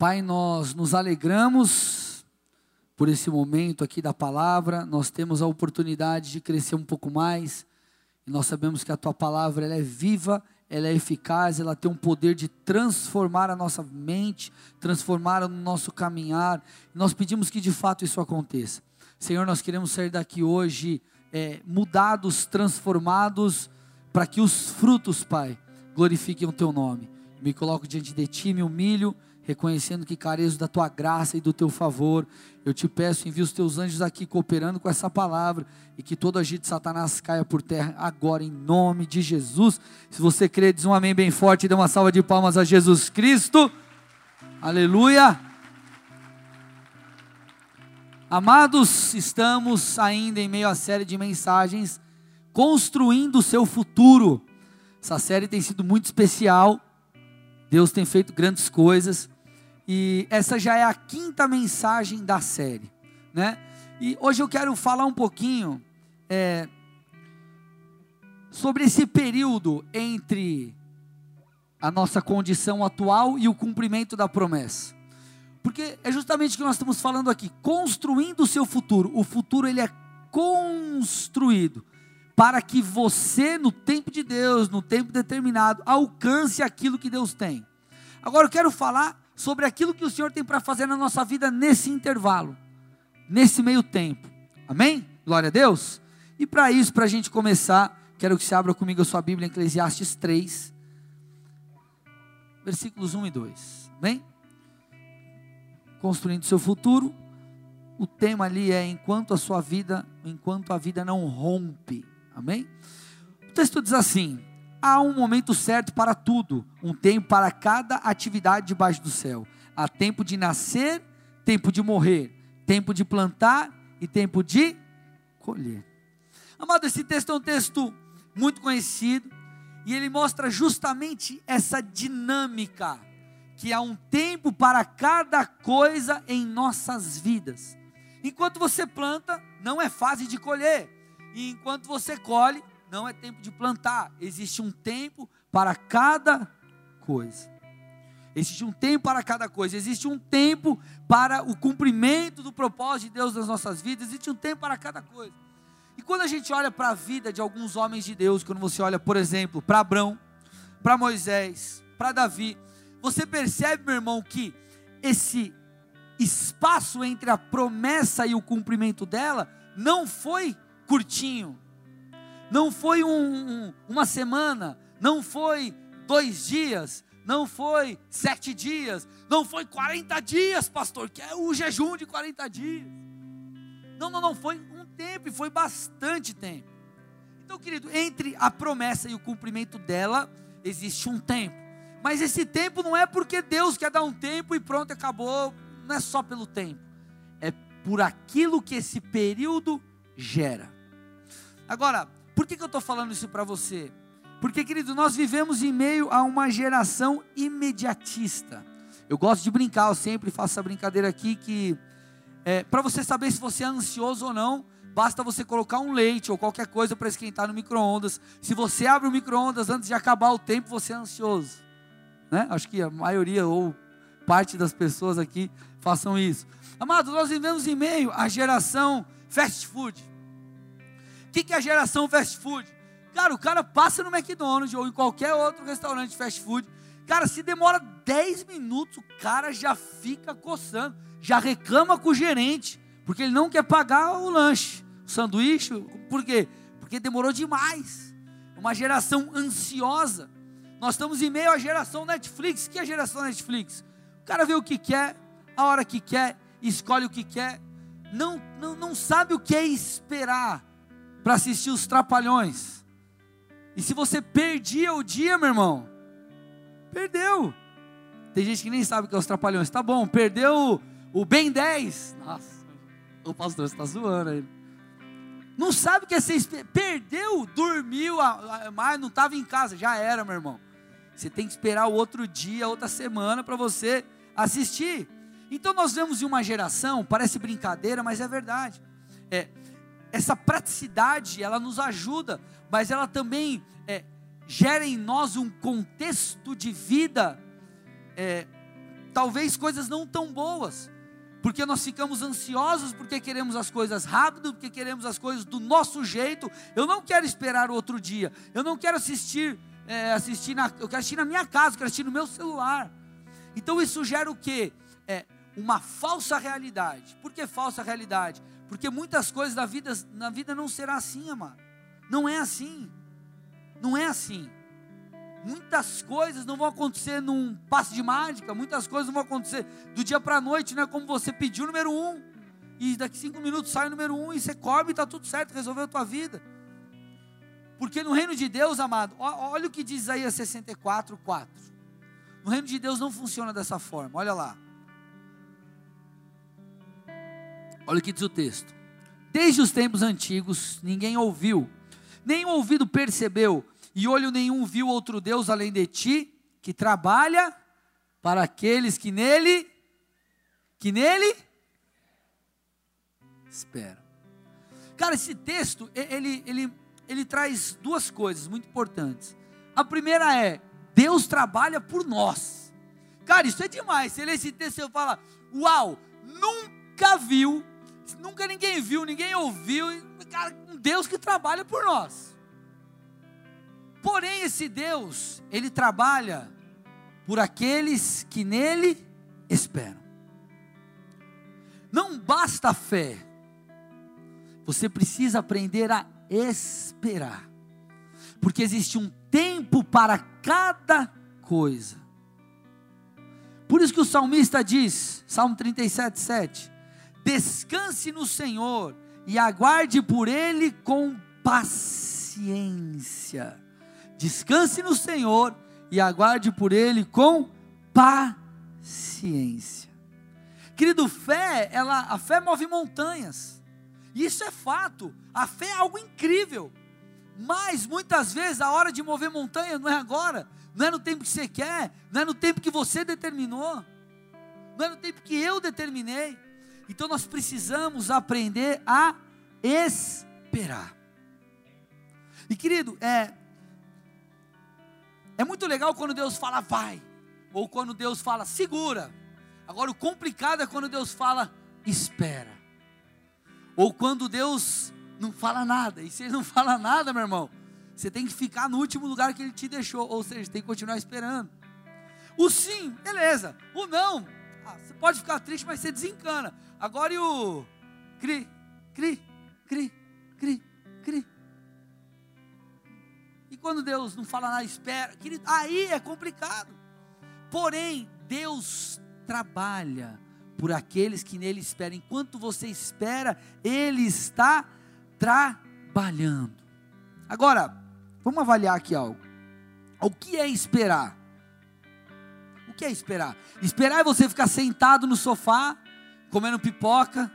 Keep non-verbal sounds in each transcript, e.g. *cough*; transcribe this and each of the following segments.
Pai, nós nos alegramos por esse momento aqui da palavra, nós temos a oportunidade de crescer um pouco mais, e nós sabemos que a tua palavra ela é viva, ela é eficaz, ela tem um poder de transformar a nossa mente, transformar o nosso caminhar, nós pedimos que de fato isso aconteça. Senhor, nós queremos sair daqui hoje é, mudados, transformados, para que os frutos, Pai, glorifiquem o teu nome. Me coloco diante de ti, me humilho reconhecendo que careço da tua graça e do teu favor. Eu te peço, envia os teus anjos aqui cooperando com essa palavra e que todo agito de Satanás caia por terra agora, em nome de Jesus. Se você crê, diz um amém bem forte e dê uma salva de palmas a Jesus Cristo. Aleluia. Amados, estamos ainda em meio à série de mensagens construindo o seu futuro. Essa série tem sido muito especial. Deus tem feito grandes coisas. E essa já é a quinta mensagem da série, né? E hoje eu quero falar um pouquinho é, sobre esse período entre a nossa condição atual e o cumprimento da promessa. Porque é justamente o que nós estamos falando aqui, construindo o seu futuro. O futuro ele é construído para que você, no tempo de Deus, no tempo determinado, alcance aquilo que Deus tem. Agora eu quero falar sobre aquilo que o Senhor tem para fazer na nossa vida nesse intervalo, nesse meio tempo. Amém? Glória a Deus. E para isso, para a gente começar, quero que você abra comigo a sua Bíblia Eclesiastes 3, versículos 1 e 2. Amém? Construindo seu futuro. O tema ali é enquanto a sua vida, enquanto a vida não rompe. Amém? O texto diz assim: há um momento certo para tudo, um tempo para cada atividade debaixo do céu. Há tempo de nascer, tempo de morrer, tempo de plantar e tempo de colher. Amado, esse texto é um texto muito conhecido e ele mostra justamente essa dinâmica que há um tempo para cada coisa em nossas vidas. Enquanto você planta, não é fase de colher, e enquanto você colhe, não é tempo de plantar, existe um tempo para cada coisa. Existe um tempo para cada coisa, existe um tempo para o cumprimento do propósito de Deus nas nossas vidas, existe um tempo para cada coisa. E quando a gente olha para a vida de alguns homens de Deus, quando você olha, por exemplo, para Abraão, para Moisés, para Davi, você percebe, meu irmão, que esse espaço entre a promessa e o cumprimento dela não foi curtinho, não foi um, um, uma semana, não foi dois dias, não foi sete dias, não foi 40 dias, pastor, que é o jejum de 40 dias. Não, não, não, foi um tempo e foi bastante tempo. Então, querido, entre a promessa e o cumprimento dela, existe um tempo. Mas esse tempo não é porque Deus quer dar um tempo e pronto, acabou. Não é só pelo tempo. É por aquilo que esse período gera. Agora, por que, que eu estou falando isso para você? Porque, querido, nós vivemos em meio a uma geração imediatista. Eu gosto de brincar, eu sempre faço essa brincadeira aqui que é, para você saber se você é ansioso ou não, basta você colocar um leite ou qualquer coisa para esquentar no micro-ondas. Se você abre o micro-ondas antes de acabar o tempo, você é ansioso. Né? Acho que a maioria ou parte das pessoas aqui façam isso. Amados, nós vivemos em meio à geração fast food. O que, que é a geração fast food? Cara, o cara passa no McDonald's ou em qualquer outro restaurante fast food. Cara, se demora 10 minutos, o cara já fica coçando, já reclama com o gerente, porque ele não quer pagar o lanche, o sanduíche. Por quê? Porque demorou demais. Uma geração ansiosa. Nós estamos em meio à geração Netflix. O que é a geração Netflix? O cara vê o que quer, a hora que quer, escolhe o que quer, não, não, não sabe o que é esperar para assistir os trapalhões. E se você perdia o dia, meu irmão, perdeu. Tem gente que nem sabe o que é os trapalhões. Tá bom, perdeu o, o Ben 10. Nossa, o pastor está zoando aí. Não sabe o que é ser. Perdeu, dormiu, mas não estava em casa. Já era, meu irmão. Você tem que esperar o outro dia, outra semana para você assistir. Então nós vemos em uma geração, parece brincadeira, mas é verdade. É, essa praticidade, ela nos ajuda, mas ela também é, gera em nós um contexto de vida é, talvez coisas não tão boas, porque nós ficamos ansiosos porque queremos as coisas rápido, porque queremos as coisas do nosso jeito. Eu não quero esperar outro dia. Eu não quero assistir, é, assistir na, eu quero assistir na minha casa, eu quero assistir no meu celular. Então isso gera o quê? É uma falsa realidade. Por que falsa realidade? Porque muitas coisas da vida, na vida não será assim, amado. Não é assim. Não é assim. Muitas coisas não vão acontecer num passe de mágica, muitas coisas não vão acontecer do dia para a noite, não é como você pediu o número um, e daqui cinco minutos sai o número um, e você come e está tudo certo, resolveu a tua vida. Porque no reino de Deus, amado, olha o que diz Isaías 64, 4. No reino de Deus não funciona dessa forma, olha lá. Olha o que diz o texto. Desde os tempos antigos, ninguém ouviu, nem ouvido percebeu, e olho nenhum viu outro Deus além de ti, que trabalha para aqueles que nele, que nele espera. Cara, esse texto, ele, ele, ele traz duas coisas muito importantes. A primeira é, Deus trabalha por nós. Cara, isso é demais. Você lê esse texto e fala, uau, nunca viu, nunca ninguém viu, ninguém ouviu. Cara, um Deus que trabalha por nós. Porém, esse Deus, ele trabalha por aqueles que nele esperam. Não basta a fé, você precisa aprender a esperar, porque existe um tempo para cada coisa. Por isso que o salmista diz, Salmo 37, 7: Descanse no Senhor e aguarde por Ele com paciência. Descanse no Senhor e aguarde por Ele com paciência. Querido, fé, ela, a fé move montanhas. Isso é fato. A fé é algo incrível. Mas muitas vezes a hora de mover montanha não é agora, não é no tempo que você quer, não é no tempo que você determinou, não é no tempo que eu determinei. Então nós precisamos aprender a esperar. E querido, é, é muito legal quando Deus fala vai, ou quando Deus fala segura. Agora o complicado é quando Deus fala espera. Ou quando Deus não fala nada. E se ele não *laughs* fala nada, meu irmão, você tem que ficar no último lugar que ele te deixou, ou seja, tem que continuar esperando. O sim, beleza. O não, ah, você pode ficar triste, mas você desencana. Agora e o cri, cri, cri, cri, cri quando Deus não fala nada, espera, querido, aí é complicado. Porém, Deus trabalha por aqueles que nele esperam. Enquanto você espera, Ele está trabalhando. Agora, vamos avaliar aqui algo. O que é esperar? Que é esperar? Esperar é você ficar sentado no sofá, comendo pipoca,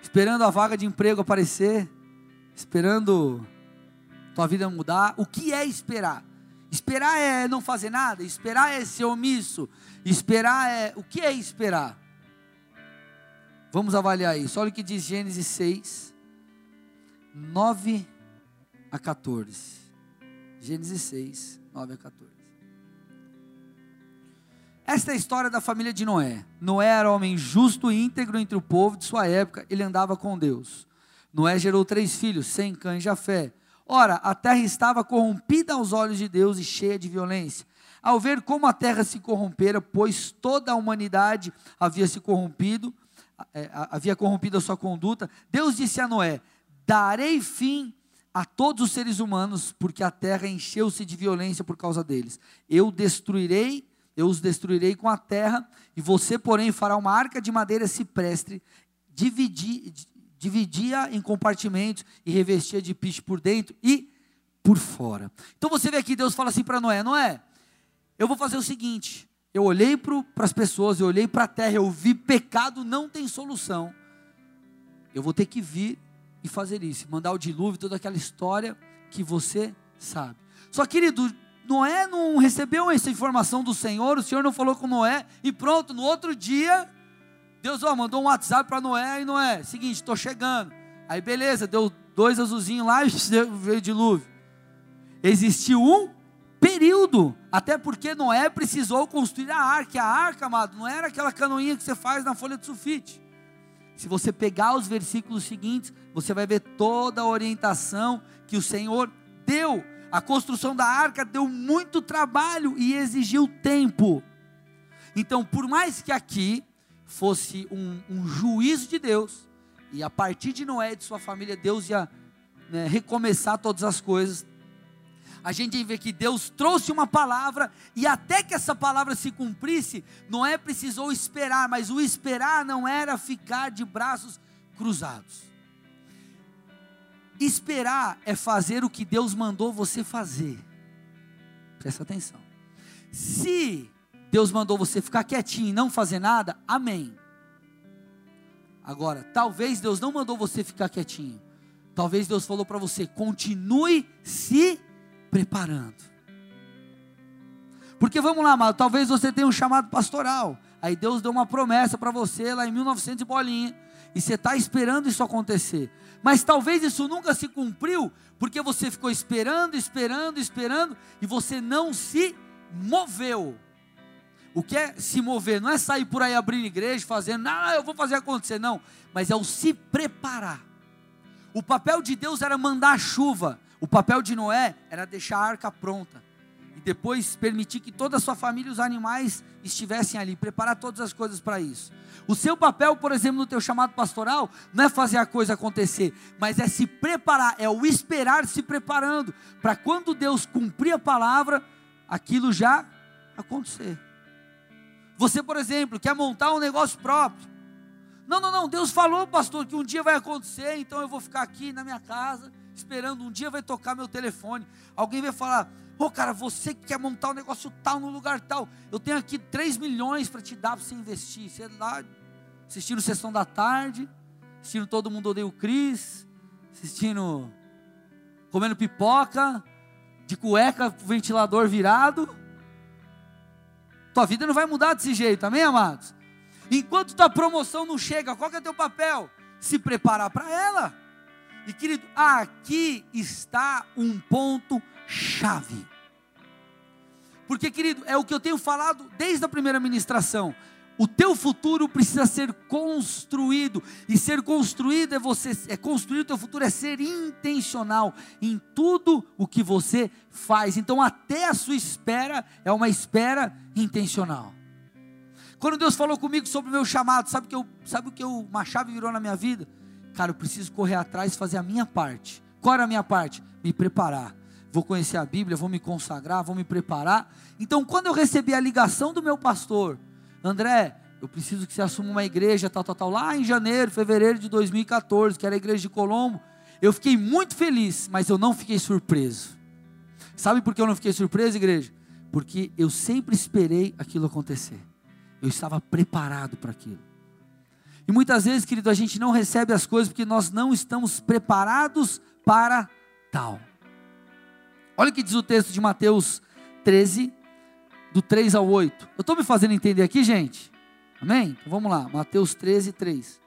esperando a vaga de emprego aparecer, esperando tua vida mudar. O que é esperar? Esperar é não fazer nada, esperar é ser omisso, esperar é. O que é esperar? Vamos avaliar isso. Olha o que diz Gênesis 6, 9 a 14. Gênesis 6, 9 a 14. Esta é a história da família de Noé. Noé era homem justo e íntegro entre o povo de sua época, ele andava com Deus. Noé gerou três filhos, Sem, Cã e Jafé. Ora, a terra estava corrompida aos olhos de Deus e cheia de violência. Ao ver como a terra se corrompera, pois toda a humanidade havia se corrompido, é, havia corrompido a sua conduta, Deus disse a Noé: Darei fim a todos os seres humanos, porque a terra encheu-se de violência por causa deles. Eu destruirei, eu os destruirei com a terra, e você, porém, fará uma arca de madeira ciprestre, dividir, dividia em compartimentos e revestia de piche por dentro e por fora. Então você vê aqui, Deus fala assim para Noé: Noé, eu vou fazer o seguinte. Eu olhei para as pessoas, eu olhei para a terra, eu vi pecado não tem solução. Eu vou ter que vir e fazer isso, mandar o dilúvio, toda aquela história que você sabe. Só querido, Noé não recebeu essa informação do Senhor, o Senhor não falou com Noé, e pronto, no outro dia Deus ó, mandou um WhatsApp para Noé e Noé, seguinte, estou chegando. Aí beleza, deu dois azulzinhos lá e *laughs* veio dilúvio. Existiu um período, até porque Noé precisou construir a arca. A arca, amado, não era aquela canoinha que você faz na folha de sulfite. Se você pegar os versículos seguintes, você vai ver toda a orientação que o Senhor deu. A construção da arca deu muito trabalho e exigiu tempo. Então, por mais que aqui fosse um, um juízo de Deus, e a partir de Noé e de sua família, Deus ia né, recomeçar todas as coisas, a gente vê que Deus trouxe uma palavra e até que essa palavra se cumprisse, Noé precisou esperar, mas o esperar não era ficar de braços cruzados. Esperar é fazer o que Deus mandou você fazer. Presta atenção. Se Deus mandou você ficar quietinho e não fazer nada, amém. Agora, talvez Deus não mandou você ficar quietinho. Talvez Deus falou para você: continue se preparando. Porque vamos lá, amado, talvez você tenha um chamado pastoral. Aí Deus deu uma promessa para você lá em 1900 e bolinha. E você está esperando isso acontecer. Mas talvez isso nunca se cumpriu, porque você ficou esperando, esperando, esperando, e você não se moveu. O que é se mover? Não é sair por aí abrindo igreja, fazendo, não, eu vou fazer acontecer, não. Mas é o se preparar. O papel de Deus era mandar chuva. O papel de Noé era deixar a arca pronta. E depois permitir que toda a sua família e os animais estivessem ali, preparar todas as coisas para isso. O seu papel, por exemplo, no teu chamado pastoral, não é fazer a coisa acontecer, mas é se preparar, é o esperar se preparando, para quando Deus cumprir a palavra, aquilo já acontecer. Você, por exemplo, quer montar um negócio próprio. Não, não, não, Deus falou, pastor, que um dia vai acontecer, então eu vou ficar aqui na minha casa, esperando, um dia vai tocar meu telefone. Alguém vai falar: Ô oh, cara, você que quer montar um negócio tal no lugar tal, eu tenho aqui 3 milhões para te dar para você investir. É lá assistindo Sessão da Tarde, assistindo Todo Mundo Odeia o Cris, assistindo, comendo pipoca, de cueca, ventilador virado. Tua vida não vai mudar desse jeito, amém, amados? Enquanto tua promoção não chega, qual que é teu papel? Se preparar para ela. E querido, aqui está um ponto chave. Porque, querido, é o que eu tenho falado desde a primeira ministração. O teu futuro precisa ser construído. E ser construído é você é construir o teu futuro é ser intencional em tudo o que você faz. Então até a sua espera é uma espera intencional. Quando Deus falou comigo sobre o meu chamado, sabe que eu, sabe o que eu, uma chave virou na minha vida? Cara, eu preciso correr atrás e fazer a minha parte. Qual era a minha parte? Me preparar. Vou conhecer a Bíblia, vou me consagrar, vou me preparar. Então, quando eu recebi a ligação do meu pastor, André, eu preciso que você assuma uma igreja, tal, tal, tal, lá em janeiro, fevereiro de 2014, que era a igreja de Colombo. Eu fiquei muito feliz, mas eu não fiquei surpreso. Sabe por que eu não fiquei surpreso, igreja? Porque eu sempre esperei aquilo acontecer. Eu estava preparado para aquilo. E muitas vezes, querido, a gente não recebe as coisas porque nós não estamos preparados para tal. Olha o que diz o texto de Mateus 13, do 3 ao 8. Eu estou me fazendo entender aqui, gente? Amém? Então vamos lá, Mateus 13, 3.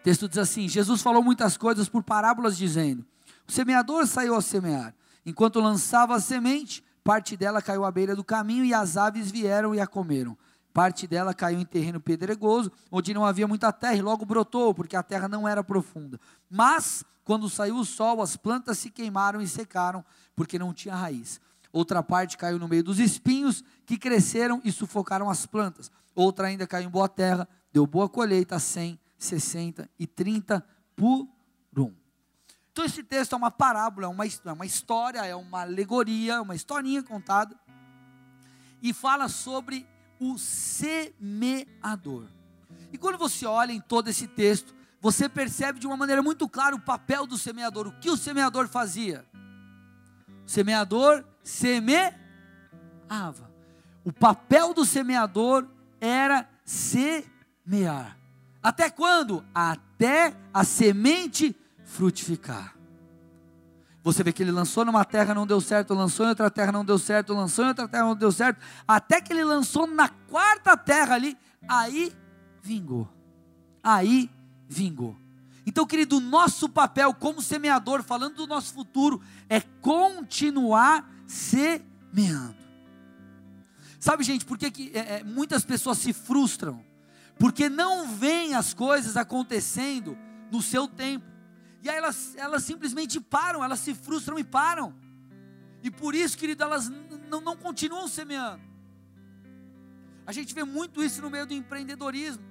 O texto diz assim: Jesus falou muitas coisas por parábolas, dizendo: O semeador saiu a semear. Enquanto lançava a semente, parte dela caiu à beira do caminho e as aves vieram e a comeram. Parte dela caiu em terreno pedregoso, onde não havia muita terra, e logo brotou, porque a terra não era profunda. Mas, quando saiu o sol, as plantas se queimaram e secaram, porque não tinha raiz. Outra parte caiu no meio dos espinhos, que cresceram e sufocaram as plantas. Outra ainda caiu em boa terra, deu boa colheita, 100, 60 e 30 por um. Então esse texto é uma parábola, é uma, é uma história, é uma alegoria, é uma historinha contada. E fala sobre o semeador. E quando você olha em todo esse texto, você percebe de uma maneira muito clara o papel do semeador. O que o semeador fazia? O semeador semeava. O papel do semeador era semear. Até quando? Até a semente frutificar. Você vê que ele lançou numa terra, não deu certo, lançou em outra terra, não deu certo, lançou em outra terra, não deu certo, até que ele lançou na quarta terra ali, aí vingou. Aí vingou. Então, querido, nosso papel como semeador, falando do nosso futuro, é continuar semeando. Sabe, gente, por que, que é, é, muitas pessoas se frustram? Porque não veem as coisas acontecendo no seu tempo. E aí elas, elas simplesmente param, elas se frustram e param. E por isso, querido, elas não, não continuam semeando. A gente vê muito isso no meio do empreendedorismo.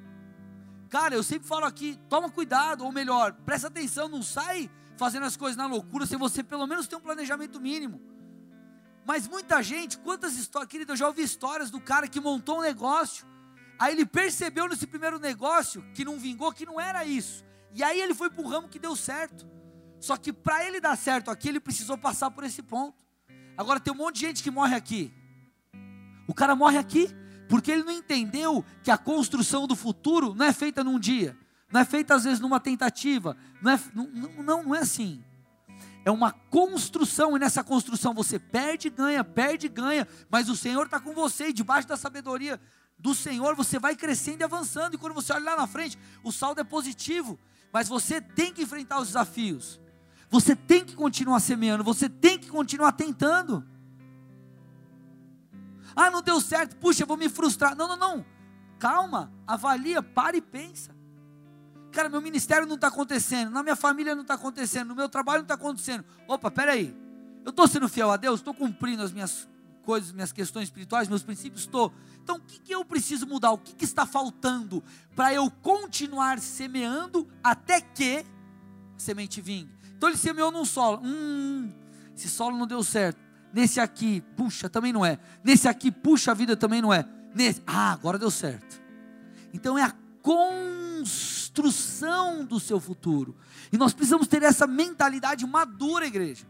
Cara, eu sempre falo aqui, toma cuidado, ou melhor, presta atenção, não sai fazendo as coisas na loucura, se você pelo menos tem um planejamento mínimo. Mas muita gente, quantas histórias, querido, eu já ouvi histórias do cara que montou um negócio, aí ele percebeu nesse primeiro negócio que não vingou, que não era isso. E aí ele foi para o ramo que deu certo. Só que para ele dar certo aqui, ele precisou passar por esse ponto. Agora tem um monte de gente que morre aqui. O cara morre aqui porque ele não entendeu que a construção do futuro não é feita num dia, não é feita às vezes numa tentativa, não é, não, não, não é assim é uma construção, e nessa construção você perde, ganha, perde, ganha, mas o Senhor está com você, e debaixo da sabedoria do Senhor você vai crescendo e avançando, e quando você olha lá na frente, o saldo é positivo, mas você tem que enfrentar os desafios, você tem que continuar semeando, você tem que continuar tentando. Ah, não deu certo, puxa, vou me frustrar. Não, não, não. Calma, avalia, para e pensa. Cara, meu ministério não está acontecendo, na minha família não está acontecendo, no meu trabalho não está acontecendo. Opa, peraí. Eu estou sendo fiel a Deus, estou cumprindo as minhas coisas, minhas questões espirituais, meus princípios, estou. Então, o que, que eu preciso mudar? O que, que está faltando para eu continuar semeando até que a semente vingue? Então, ele semeou num solo. Hum, esse solo não deu certo. Nesse aqui, puxa, também não é. Nesse aqui, puxa, a vida também não é. Nesse, ah, agora deu certo. Então, é a construção do seu futuro. E nós precisamos ter essa mentalidade madura, igreja,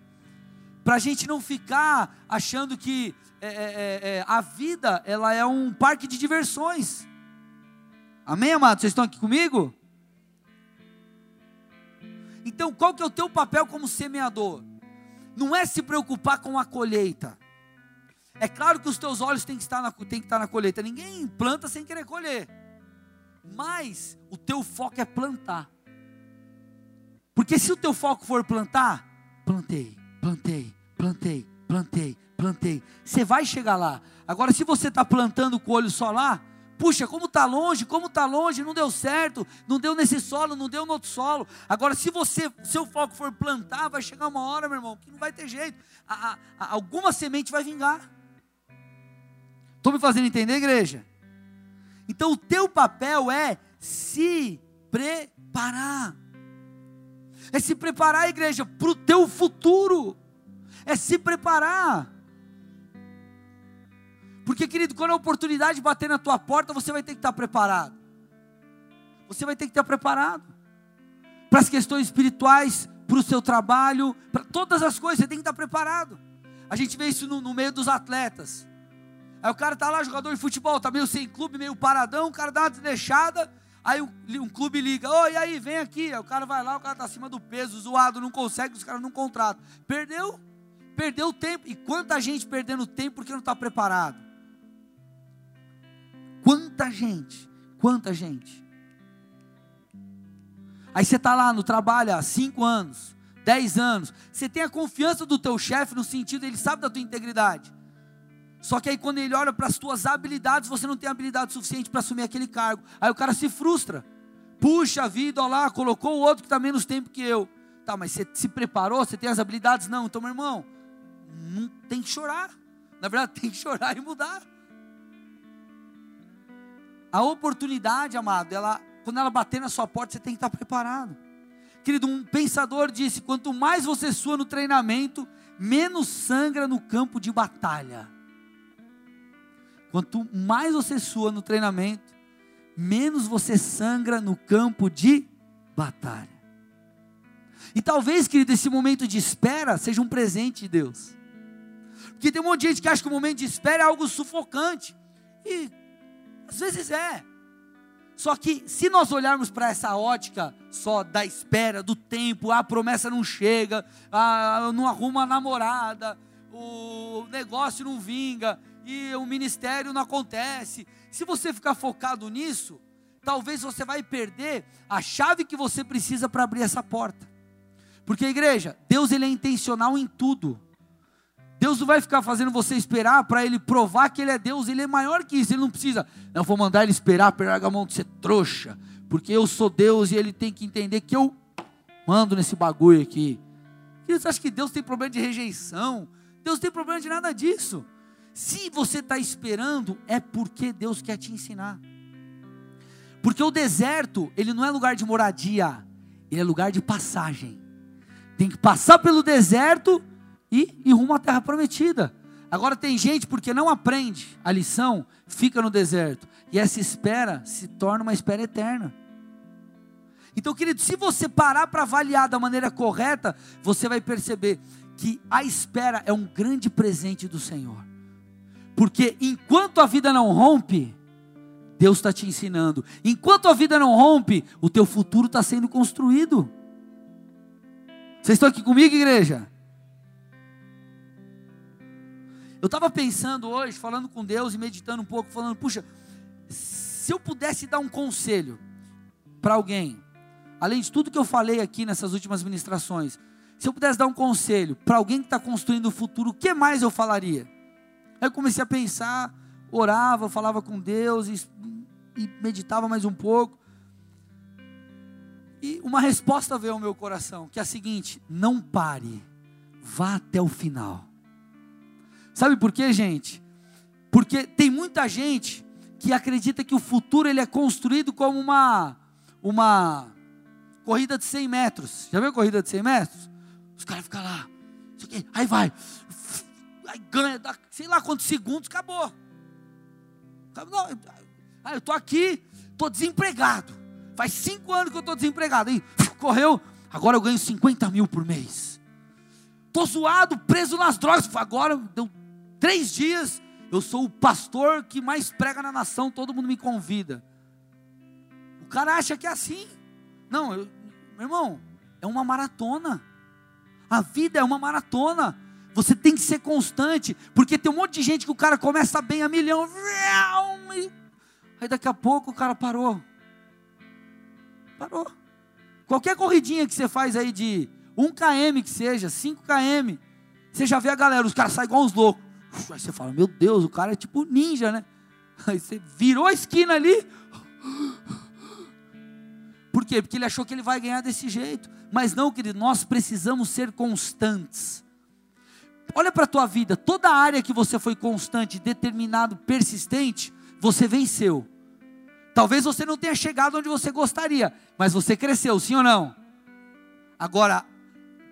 para a gente não ficar achando que é, é, é, é, a vida ela é um parque de diversões. Amém, amados? Vocês estão aqui comigo? Então, qual que é o teu papel como semeador? Não é se preocupar com a colheita. É claro que os teus olhos têm que estar na, têm que estar na colheita. Ninguém planta sem querer colher mas o teu foco é plantar. Porque se o teu foco for plantar, plantei, plantei, plantei, plantei, plantei. Você vai chegar lá. Agora, se você está plantando com o olho só lá, puxa, como está longe, como está longe, não deu certo, não deu nesse solo, não deu no outro solo. Agora, se você, seu foco for plantar, vai chegar uma hora, meu irmão, que não vai ter jeito. A, a, a, alguma semente vai vingar. Estou me fazendo entender, igreja? Então o teu papel é se preparar. É se preparar, igreja, para o teu futuro. É se preparar. Porque, querido, quando a oportunidade bater na tua porta, você vai ter que estar preparado. Você vai ter que estar preparado. Para as questões espirituais, para o seu trabalho, para todas as coisas, você tem que estar preparado. A gente vê isso no, no meio dos atletas. Aí o cara tá lá, jogador de futebol, tá meio sem clube, meio paradão, o cara dá uma desleixada, aí um, clube liga, oi, aí, vem aqui. Aí o cara vai lá, o cara tá acima do peso, zoado, não consegue, os caras não contratam. Perdeu, perdeu tempo. E quanta gente perdendo tempo porque não está preparado. Quanta gente, quanta gente. Aí você está lá no trabalho há cinco anos, dez anos. Você tem a confiança do teu chefe no sentido, ele sabe da tua integridade. Só que aí quando ele olha para as tuas habilidades, você não tem habilidade suficiente para assumir aquele cargo. Aí o cara se frustra. Puxa vida, olha lá, colocou o outro que está menos tempo que eu. Tá, mas você se preparou? Você tem as habilidades? Não. Então, meu irmão, não tem que chorar. Na verdade, *laughs* tem que chorar e mudar. A oportunidade, amado, ela, quando ela bater na sua porta, você tem que estar preparado. Querido, um pensador disse: quanto mais você sua no treinamento, menos sangra no campo de batalha. Quanto mais você sua no treinamento, menos você sangra no campo de batalha. E talvez, querido, esse momento de espera seja um presente de Deus. Porque tem um monte de gente que acha que o momento de espera é algo sufocante. E às vezes é. Só que se nós olharmos para essa ótica só da espera, do tempo, a promessa não chega, a, não arruma a namorada, o negócio não vinga, e o ministério não acontece. Se você ficar focado nisso, talvez você vai perder a chave que você precisa para abrir essa porta. Porque igreja, Deus ele é intencional em tudo. Deus não vai ficar fazendo você esperar para ele provar que ele é Deus, ele é maior que isso, ele não precisa. Não vou mandar ele esperar, pegar a mão de ser trouxa, porque eu sou Deus e ele tem que entender que eu mando nesse bagulho aqui. Você acha que Deus tem problema de rejeição? Deus tem problema de nada disso. Se você está esperando, é porque Deus quer te ensinar. Porque o deserto, ele não é lugar de moradia, ele é lugar de passagem. Tem que passar pelo deserto e ir rumo à terra prometida. Agora tem gente porque não aprende a lição, fica no deserto. E essa espera se torna uma espera eterna. Então, querido, se você parar para avaliar da maneira correta, você vai perceber que a espera é um grande presente do Senhor. Porque enquanto a vida não rompe, Deus está te ensinando. Enquanto a vida não rompe, o teu futuro está sendo construído. Vocês estão aqui comigo, igreja? Eu estava pensando hoje, falando com Deus e meditando um pouco, falando, puxa, se eu pudesse dar um conselho para alguém, além de tudo que eu falei aqui nessas últimas ministrações, se eu pudesse dar um conselho para alguém que está construindo o futuro, o que mais eu falaria? Aí eu comecei a pensar, orava, falava com Deus e, e meditava mais um pouco. E uma resposta veio ao meu coração, que é a seguinte: não pare, vá até o final. Sabe por quê, gente? Porque tem muita gente que acredita que o futuro ele é construído como uma uma corrida de 100 metros. Já viu a corrida de 100 metros? Os caras ficam lá, aí vai, aí ganha, dá, sei lá quantos segundos, acabou. Não, ah, eu estou aqui, estou desempregado. Faz cinco anos que eu estou desempregado. Aí, correu, agora eu ganho 50 mil por mês. Estou zoado, preso nas drogas. Agora, deu três dias, eu sou o pastor que mais prega na nação, todo mundo me convida. O cara acha que é assim. Não, eu, meu irmão, é uma maratona. A vida é uma maratona. Você tem que ser constante, porque tem um monte de gente que o cara começa bem a milhão, aí daqui a pouco o cara parou. Parou. Qualquer corridinha que você faz aí de 1 km que seja, 5 km, você já vê a galera, os caras saem igual uns loucos. Aí você fala, meu Deus, o cara é tipo ninja, né? *laughs* Aí você virou a esquina ali. Por quê? Porque ele achou que ele vai ganhar desse jeito. Mas não, querido, nós precisamos ser constantes. Olha para a tua vida, toda área que você foi constante, determinado, persistente, você venceu. Talvez você não tenha chegado onde você gostaria, mas você cresceu, sim ou não? Agora,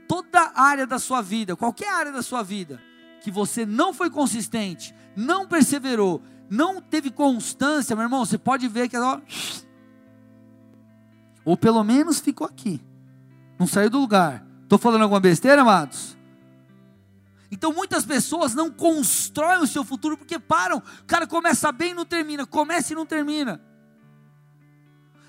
toda área da sua vida, qualquer área da sua vida, que você não foi consistente, não perseverou, não teve constância, meu irmão, você pode ver que ó, ou pelo menos ficou aqui, não saiu do lugar. Estou falando alguma besteira, amados? Então muitas pessoas não constroem o seu futuro porque param. O cara começa bem e não termina, começa e não termina.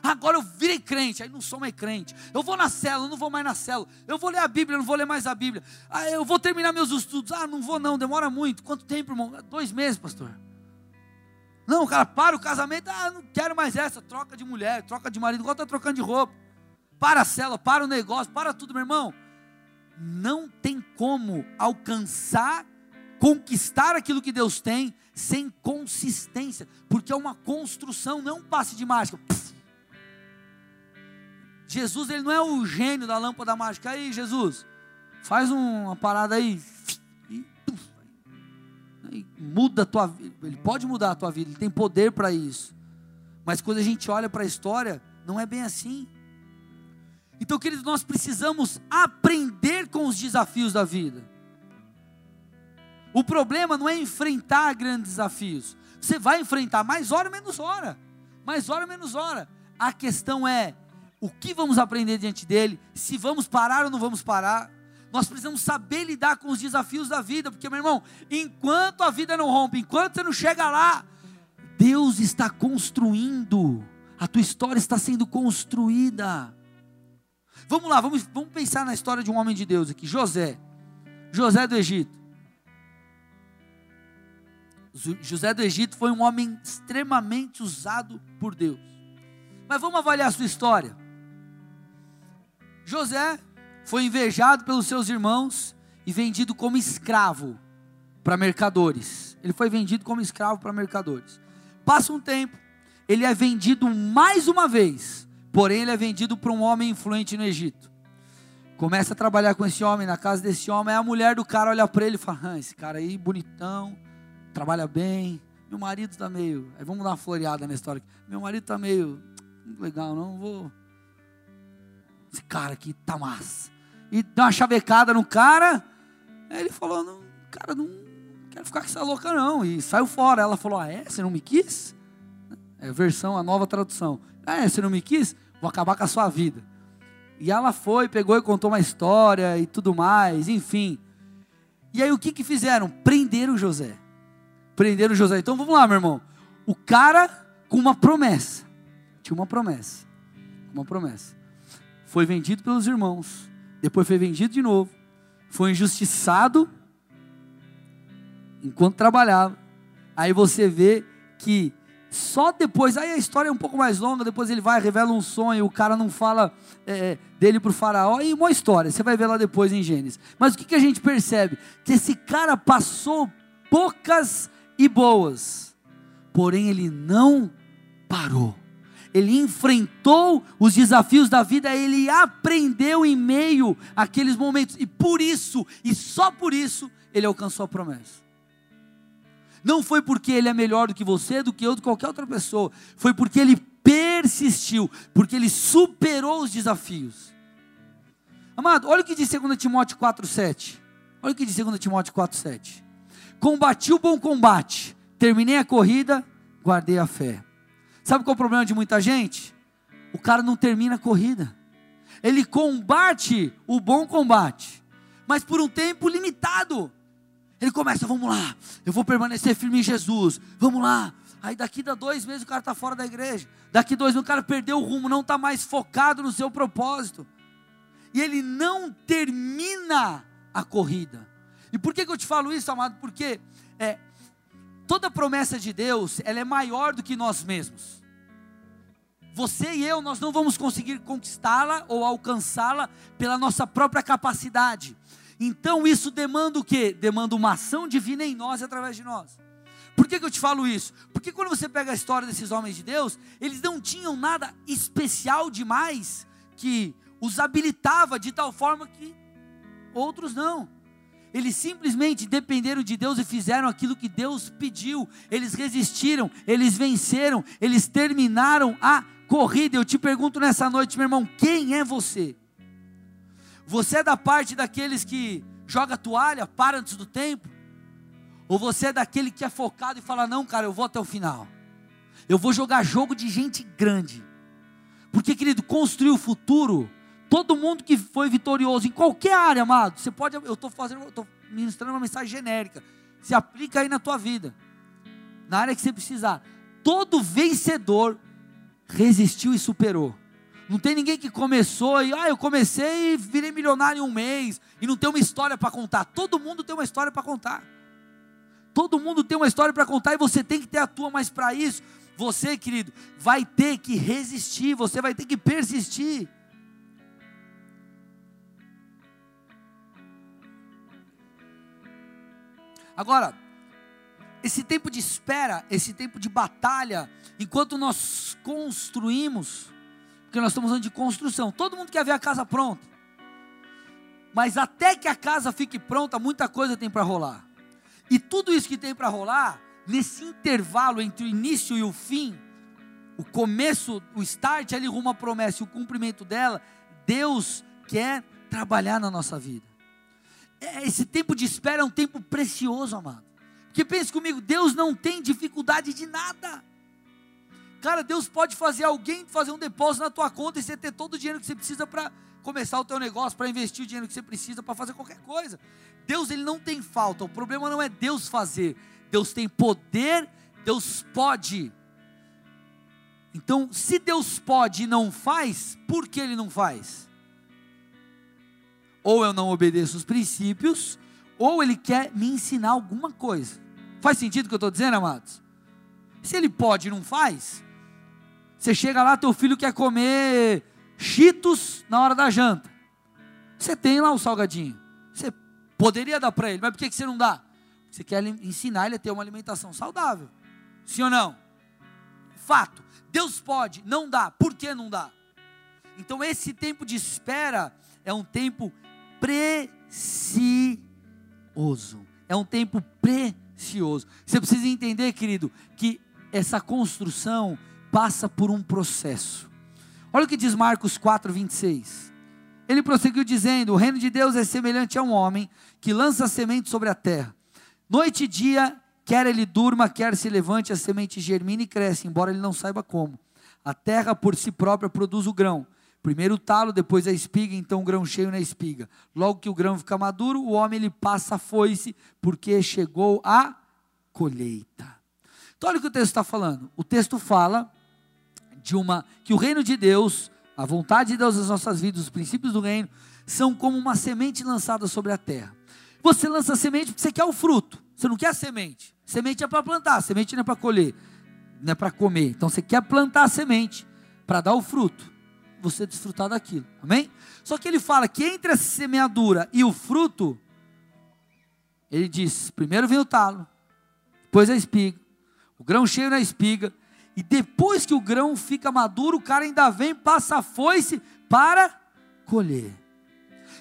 Agora eu virei crente, aí não sou mais crente. Eu vou na célula, não vou mais na célula. Eu vou ler a Bíblia, não vou ler mais a Bíblia. Ah, eu vou terminar meus estudos. Ah, não vou não, demora muito. Quanto tempo, irmão? Dois meses, pastor. Não, cara para o casamento. Ah, não quero mais essa. Troca de mulher, troca de marido, igual está trocando de roupa. Para a célula, para o negócio, para tudo, meu irmão não tem como alcançar, conquistar aquilo que Deus tem sem consistência, porque é uma construção, não é um passe de mágica. Jesus, ele não é o gênio da lâmpada mágica. Aí, Jesus, faz uma parada aí e, e muda a tua vida. Ele pode mudar a tua vida, ele tem poder para isso. Mas quando a gente olha para a história, não é bem assim. Então, queridos, nós precisamos aprender com os desafios da vida. O problema não é enfrentar grandes desafios. Você vai enfrentar mais hora menos hora. Mais hora menos hora. A questão é o que vamos aprender diante dele, se vamos parar ou não vamos parar. Nós precisamos saber lidar com os desafios da vida, porque, meu irmão, enquanto a vida não rompe, enquanto você não chega lá, Deus está construindo, a tua história está sendo construída. Vamos lá, vamos, vamos pensar na história de um homem de Deus aqui, José. José do Egito. José do Egito foi um homem extremamente usado por Deus. Mas vamos avaliar a sua história. José foi invejado pelos seus irmãos e vendido como escravo para mercadores. Ele foi vendido como escravo para mercadores. Passa um tempo, ele é vendido mais uma vez, porém ele é vendido para um homem influente no Egito. Começa a trabalhar com esse homem, na casa desse homem, aí a mulher do cara olha para ele e fala: ah, esse cara aí bonitão, trabalha bem, meu marido está meio. Aí vamos dar uma floreada na história. Meu marido está meio. Legal, não vou. Esse cara aqui tá massa. E dá uma chavecada no cara. Aí ele falou: não, cara, não quero ficar com essa louca não. E saiu fora. Ela falou: ah, é? Você não me quis? É a versão, a nova tradução. Ah, é? Você não me quis? Vou acabar com a sua vida. E ela foi, pegou e contou uma história e tudo mais, enfim. E aí o que que fizeram? Prenderam José. Prenderam José. Então vamos lá, meu irmão. O cara com uma promessa. Tinha uma promessa. Uma promessa. Foi vendido pelos irmãos. Depois foi vendido de novo. Foi injustiçado enquanto trabalhava. Aí você vê que só depois, aí a história é um pouco mais longa, depois ele vai, revela um sonho, o cara não fala é, dele para o faraó, e uma história, você vai ver lá depois em Gênesis. Mas o que, que a gente percebe? Que esse cara passou poucas e boas, porém ele não parou. Ele enfrentou os desafios da vida, ele aprendeu em meio àqueles momentos, e por isso, e só por isso, ele alcançou a promessa. Não foi porque ele é melhor do que você, do que eu, do que qualquer outra pessoa. Foi porque ele persistiu, porque ele superou os desafios. Amado, olha o que diz 2 Timóteo 4,7. Olha o que diz 2 Timóteo 4,7. Combati o bom combate, terminei a corrida, guardei a fé. Sabe qual é o problema de muita gente? O cara não termina a corrida. Ele combate o bom combate, mas por um tempo limitado. Ele começa, vamos lá, eu vou permanecer firme em Jesus, vamos lá. Aí daqui a dois meses o cara está fora da igreja. Daqui dois meses o cara perdeu o rumo, não está mais focado no seu propósito. E ele não termina a corrida. E por que, que eu te falo isso, amado? Porque é, toda promessa de Deus, ela é maior do que nós mesmos. Você e eu, nós não vamos conseguir conquistá-la ou alcançá-la pela nossa própria capacidade. Então isso demanda o quê? Demanda uma ação divina em nós e através de nós. Por que, que eu te falo isso? Porque quando você pega a história desses homens de Deus, eles não tinham nada especial demais que os habilitava de tal forma que outros não. Eles simplesmente dependeram de Deus e fizeram aquilo que Deus pediu. Eles resistiram, eles venceram, eles terminaram a corrida. Eu te pergunto nessa noite, meu irmão, quem é você? Você é da parte daqueles que joga toalha, para antes do tempo? Ou você é daquele que é focado e fala: Não, cara, eu vou até o final. Eu vou jogar jogo de gente grande. Porque, querido, construir o futuro, todo mundo que foi vitorioso em qualquer área, amado, você pode. Eu estou fazendo, estou ministrando uma mensagem genérica. Se aplica aí na tua vida, na área que você precisar. Todo vencedor resistiu e superou. Não tem ninguém que começou e, ah, eu comecei e virei milionário em um mês e não tem uma história para contar. Todo mundo tem uma história para contar. Todo mundo tem uma história para contar e você tem que ter a tua, mas para isso, você, querido, vai ter que resistir, você vai ter que persistir. Agora, esse tempo de espera, esse tempo de batalha, enquanto nós construímos, porque nós estamos falando de construção. Todo mundo quer ver a casa pronta. Mas até que a casa fique pronta, muita coisa tem para rolar. E tudo isso que tem para rolar, nesse intervalo entre o início e o fim, o começo, o start ali rumo à promessa e o cumprimento dela, Deus quer trabalhar na nossa vida. É, esse tempo de espera é um tempo precioso, amado. Porque pense comigo, Deus não tem dificuldade de nada. Cara, Deus pode fazer alguém fazer um depósito na tua conta e você ter todo o dinheiro que você precisa para começar o teu negócio, para investir o dinheiro que você precisa para fazer qualquer coisa. Deus ele não tem falta. O problema não é Deus fazer. Deus tem poder, Deus pode. Então, se Deus pode e não faz, por que ele não faz? Ou eu não obedeço os princípios, ou ele quer me ensinar alguma coisa. Faz sentido o que eu estou dizendo, amados? Se ele pode e não faz, Você chega lá, teu filho quer comer cheetos na hora da janta. Você tem lá o salgadinho. Você poderia dar para ele, mas por que você não dá? Você quer ensinar ele a ter uma alimentação saudável. Sim ou não? Fato. Deus pode, não dá. Por que não dá? Então esse tempo de espera é um tempo precioso. É um tempo precioso. Você precisa entender, querido, que essa construção passa por um processo. Olha o que diz Marcos 4, 26. Ele prosseguiu dizendo: O reino de Deus é semelhante a um homem que lança semente sobre a terra. Noite e dia, quer ele durma, quer se levante, a semente germina e cresce, embora ele não saiba como. A terra por si própria produz o grão. Primeiro o talo, depois a espiga, então o grão cheio na espiga. Logo que o grão fica maduro, o homem ele passa a foice, porque chegou a colheita. Então olha o que o texto está falando. O texto fala de uma que o reino de Deus, a vontade de Deus nas nossas vidas, os princípios do reino, são como uma semente lançada sobre a terra. Você lança a semente porque você quer o fruto. Você não quer a semente. Semente é para plantar, semente não é para colher, não é para comer. Então você quer plantar a semente para dar o fruto, você desfrutar daquilo. Amém? Só que ele fala que entre a semeadura e o fruto, ele diz: primeiro vem o talo, depois a espiga, o grão cheio na espiga, e depois que o grão fica maduro, o cara ainda vem, passa a foice para colher.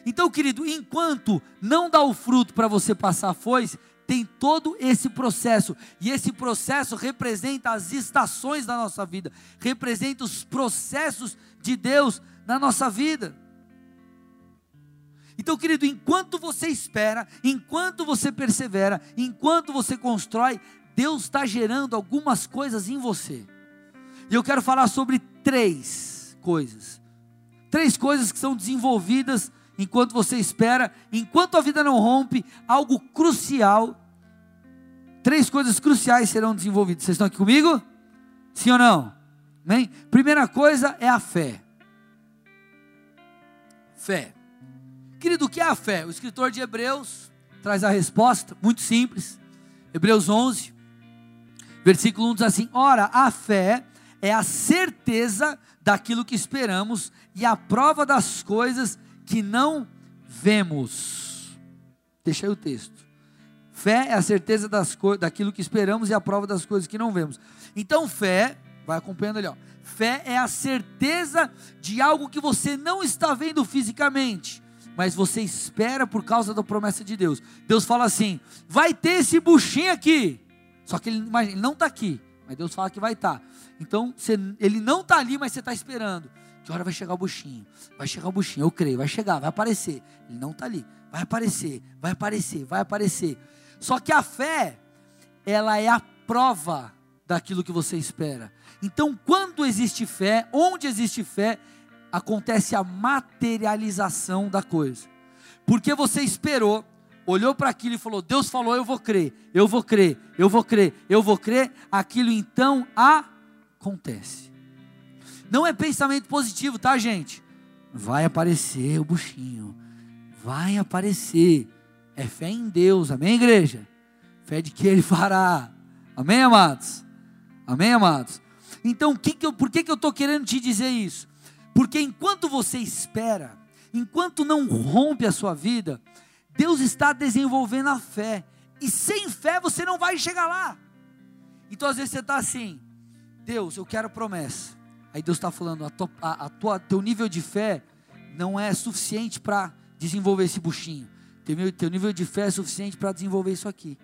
Então, querido, enquanto não dá o fruto para você passar a foice, tem todo esse processo, e esse processo representa as estações da nossa vida, representa os processos de Deus na nossa vida. Então, querido, enquanto você espera, enquanto você persevera, enquanto você constrói, Deus está gerando algumas coisas em você. E eu quero falar sobre três coisas. Três coisas que são desenvolvidas enquanto você espera, enquanto a vida não rompe, algo crucial. Três coisas cruciais serão desenvolvidas. Vocês estão aqui comigo? Sim ou não? Amém? Primeira coisa é a fé. Fé. Querido, o que é a fé? O escritor de Hebreus traz a resposta, muito simples. Hebreus 11, Versículo 1 diz assim: Ora, a fé é a certeza daquilo que esperamos e a prova das coisas que não vemos. Deixa aí o texto. Fé é a certeza das daquilo que esperamos e a prova das coisas que não vemos. Então, fé, vai acompanhando ali, ó. Fé é a certeza de algo que você não está vendo fisicamente, mas você espera por causa da promessa de Deus. Deus fala assim: vai ter esse buchinho aqui. Só que ele, ele não está aqui, mas Deus fala que vai estar. Tá. Então, você, ele não está ali, mas você está esperando. Que hora vai chegar o buchinho? Vai chegar o buchinho, eu creio, vai chegar, vai aparecer. Ele não está ali, vai aparecer, vai aparecer, vai aparecer. Só que a fé, ela é a prova daquilo que você espera. Então, quando existe fé, onde existe fé, acontece a materialização da coisa. Porque você esperou, olhou para aquilo e falou: Deus falou, eu vou crer, eu vou crer, eu vou crer, eu vou crer, aquilo então acontece. Não é pensamento positivo, tá, gente? Vai aparecer o buchinho, vai aparecer. É fé em Deus, amém, igreja? Fé de que Ele fará, amém, amados? Amém, amados? Então, que que eu, por que, que eu estou querendo te dizer isso? Porque enquanto você espera, enquanto não rompe a sua vida, Deus está desenvolvendo a fé. E sem fé você não vai chegar lá. Então às vezes você está assim, Deus, eu quero promessa. Aí Deus está falando, a tua, a, tua, teu nível de fé não é suficiente para desenvolver esse buchinho. Teu, teu nível de fé é suficiente para desenvolver isso aqui.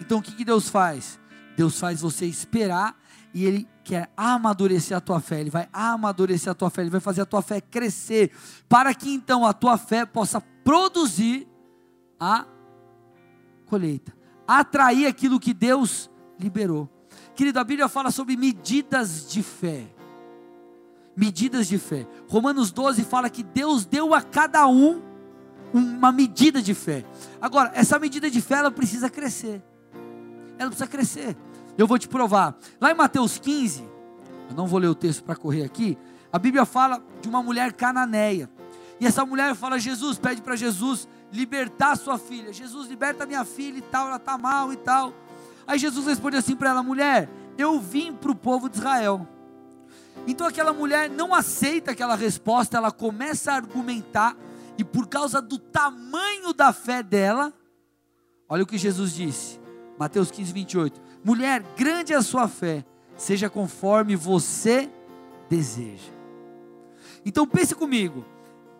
Então o que, que Deus faz? Deus faz você esperar e Ele quer amadurecer a tua fé, Ele vai amadurecer a tua fé, Ele vai fazer a tua fé crescer, para que então a tua fé possa produzir a colheita, atrair aquilo que Deus liberou. Querido, a Bíblia fala sobre medidas de fé. Medidas de fé. Romanos 12 fala que Deus deu a cada um uma medida de fé. Agora, essa medida de fé ela precisa crescer. Ela precisa crescer. Eu vou te provar. Lá em Mateus 15, eu não vou ler o texto para correr aqui. A Bíblia fala de uma mulher cananeia. E essa mulher fala: Jesus, pede para Jesus libertar sua filha. Jesus, liberta minha filha e tal, ela está mal e tal. Aí Jesus responde assim para ela: mulher, eu vim para o povo de Israel. Então aquela mulher não aceita aquela resposta, ela começa a argumentar, e por causa do tamanho da fé dela, olha o que Jesus disse, Mateus 15, 28. Mulher, grande é a sua fé, seja conforme você deseja. Então pense comigo,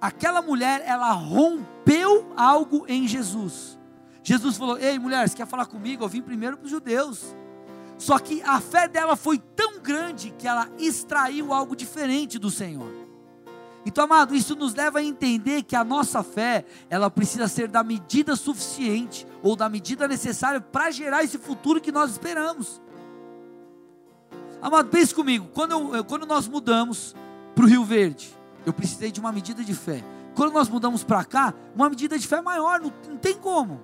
aquela mulher, ela rompeu algo em Jesus. Jesus falou: Ei mulher, você quer falar comigo? Eu vim primeiro para os judeus. Só que a fé dela foi tão grande que ela extraiu algo diferente do Senhor. Então, amado, isso nos leva a entender que a nossa fé, ela precisa ser da medida suficiente ou da medida necessária para gerar esse futuro que nós esperamos. Amado, pense comigo, quando, eu, quando nós mudamos para o Rio Verde, eu precisei de uma medida de fé. Quando nós mudamos para cá, uma medida de fé maior, não, não tem como.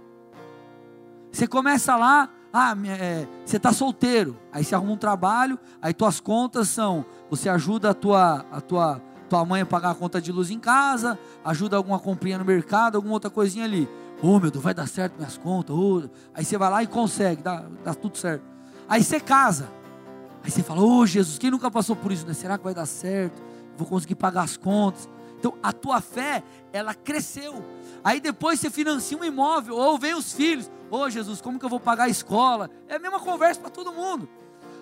Você começa lá, ah, é, você está solteiro, aí você arruma um trabalho, aí tuas contas são, você ajuda a tua, a tua, tua mãe a pagar a conta de luz em casa, ajuda alguma comprinha no mercado, alguma outra coisinha ali. Ô oh, meu Deus, vai dar certo minhas contas. Oh. Aí você vai lá e consegue, dá, dá tudo certo. Aí você casa. Aí você fala, ô oh, Jesus, quem nunca passou por isso, né? Será que vai dar certo? Vou conseguir pagar as contas. Então a tua fé, ela cresceu. Aí depois você financia um imóvel, ou vem os filhos. Ô oh, Jesus, como que eu vou pagar a escola? É a mesma conversa para todo mundo.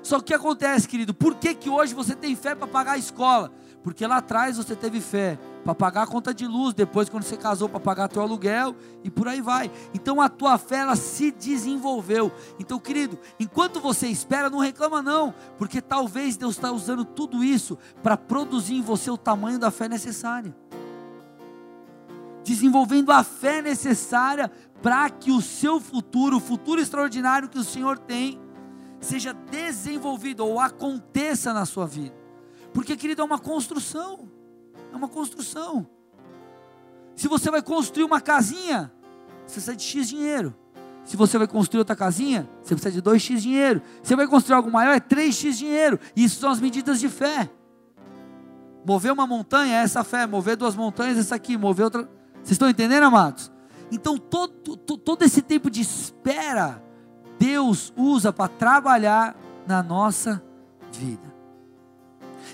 Só que o que acontece, querido? Por que, que hoje você tem fé para pagar a escola? Porque lá atrás você teve fé para pagar a conta de luz, depois quando você casou para pagar teu aluguel e por aí vai. Então a tua fé ela se desenvolveu. Então, querido, enquanto você espera, não reclama não, porque talvez Deus está usando tudo isso para produzir em você o tamanho da fé necessária desenvolvendo a fé necessária para que o seu futuro, o futuro extraordinário que o Senhor tem, seja desenvolvido ou aconteça na sua vida. Porque, querido, é uma construção. É uma construção. Se você vai construir uma casinha, você precisa de X dinheiro. Se você vai construir outra casinha, você precisa de 2x dinheiro. Se você vai construir algo maior, é 3x dinheiro. Isso são as medidas de fé. Mover uma montanha é essa fé, mover duas montanhas é essa aqui, mover outra vocês estão entendendo, amados? Então, todo, todo esse tempo de espera, Deus usa para trabalhar na nossa vida.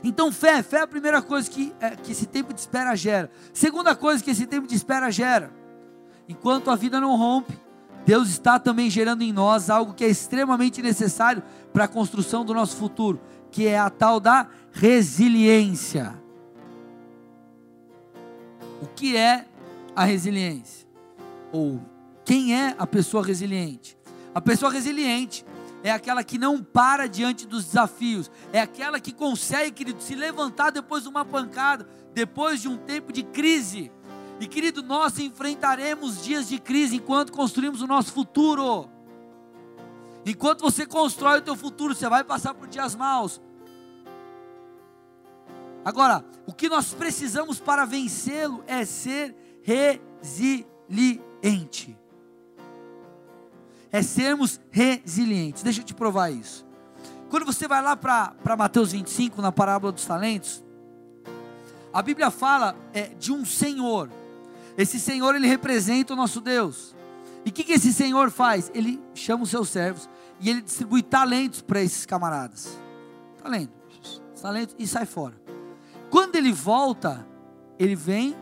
Então, fé, fé é a primeira coisa que, é, que esse tempo de espera gera. Segunda coisa que esse tempo de espera gera: enquanto a vida não rompe, Deus está também gerando em nós algo que é extremamente necessário para a construção do nosso futuro, que é a tal da resiliência. O que é a resiliência? Ou quem é a pessoa resiliente? A pessoa resiliente é aquela que não para diante dos desafios, é aquela que consegue, querido, se levantar depois de uma pancada, depois de um tempo de crise. E querido, nós enfrentaremos dias de crise enquanto construímos o nosso futuro. Enquanto você constrói o teu futuro, você vai passar por dias maus. Agora, o que nós precisamos para vencê-lo é ser resiliente. É sermos resilientes. Deixa eu te provar isso. Quando você vai lá para Mateus 25, na parábola dos talentos, a Bíblia fala é, de um Senhor. Esse Senhor, ele representa o nosso Deus. E o que, que esse Senhor faz? Ele chama os seus servos e ele distribui talentos para esses camaradas. Talentos, talentos e sai fora. Quando ele volta, ele vem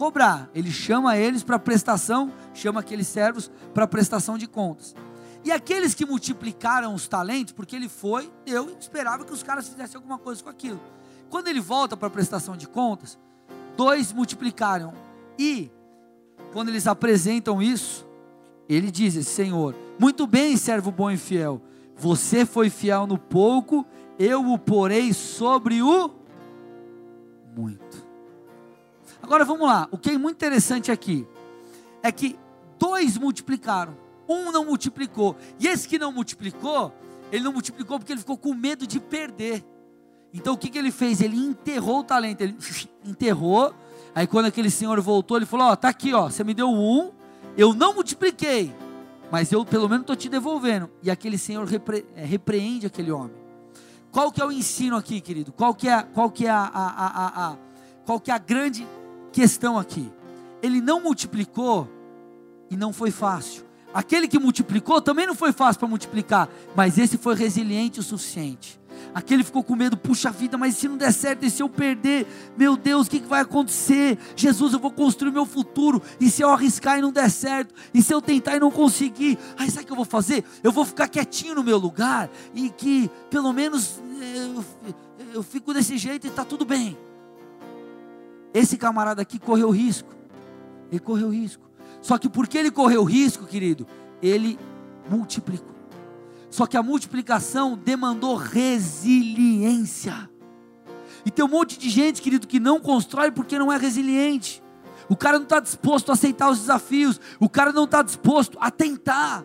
cobrar. Ele chama eles para prestação, chama aqueles servos para prestação de contas. E aqueles que multiplicaram os talentos, porque ele foi, eu esperava que os caras fizessem alguma coisa com aquilo. Quando ele volta para prestação de contas, dois multiplicaram. E quando eles apresentam isso, ele diz: Senhor, muito bem, servo bom e fiel. Você foi fiel no pouco, eu o porei sobre o muito. Agora vamos lá, o que é muito interessante aqui é que dois multiplicaram, um não multiplicou, e esse que não multiplicou, ele não multiplicou porque ele ficou com medo de perder. Então o que, que ele fez? Ele enterrou o talento, ele *laughs* enterrou. Aí quando aquele senhor voltou, ele falou: Ó, tá aqui, ó, você me deu um, eu não multipliquei, mas eu pelo menos estou te devolvendo. E aquele senhor repre, é, repreende aquele homem. Qual que é o ensino aqui, querido? Qual que é, qual que é a, a, a, a qual que é a grande questão aqui. Ele não multiplicou e não foi fácil. Aquele que multiplicou também não foi fácil para multiplicar, mas esse foi resiliente o suficiente. Aquele ficou com medo, puxa vida, mas se não der certo, e se eu perder, meu Deus, o que, que vai acontecer? Jesus, eu vou construir meu futuro, e se eu arriscar e não der certo, e se eu tentar e não conseguir, aí sabe o que eu vou fazer? Eu vou ficar quietinho no meu lugar, e que pelo menos eu, eu fico desse jeito e está tudo bem. Esse camarada aqui correu risco, ele correu risco, só que porque ele correu risco, querido, ele multiplicou. Só que a multiplicação demandou resiliência. E tem um monte de gente, querido, que não constrói porque não é resiliente. O cara não está disposto a aceitar os desafios. O cara não está disposto a tentar.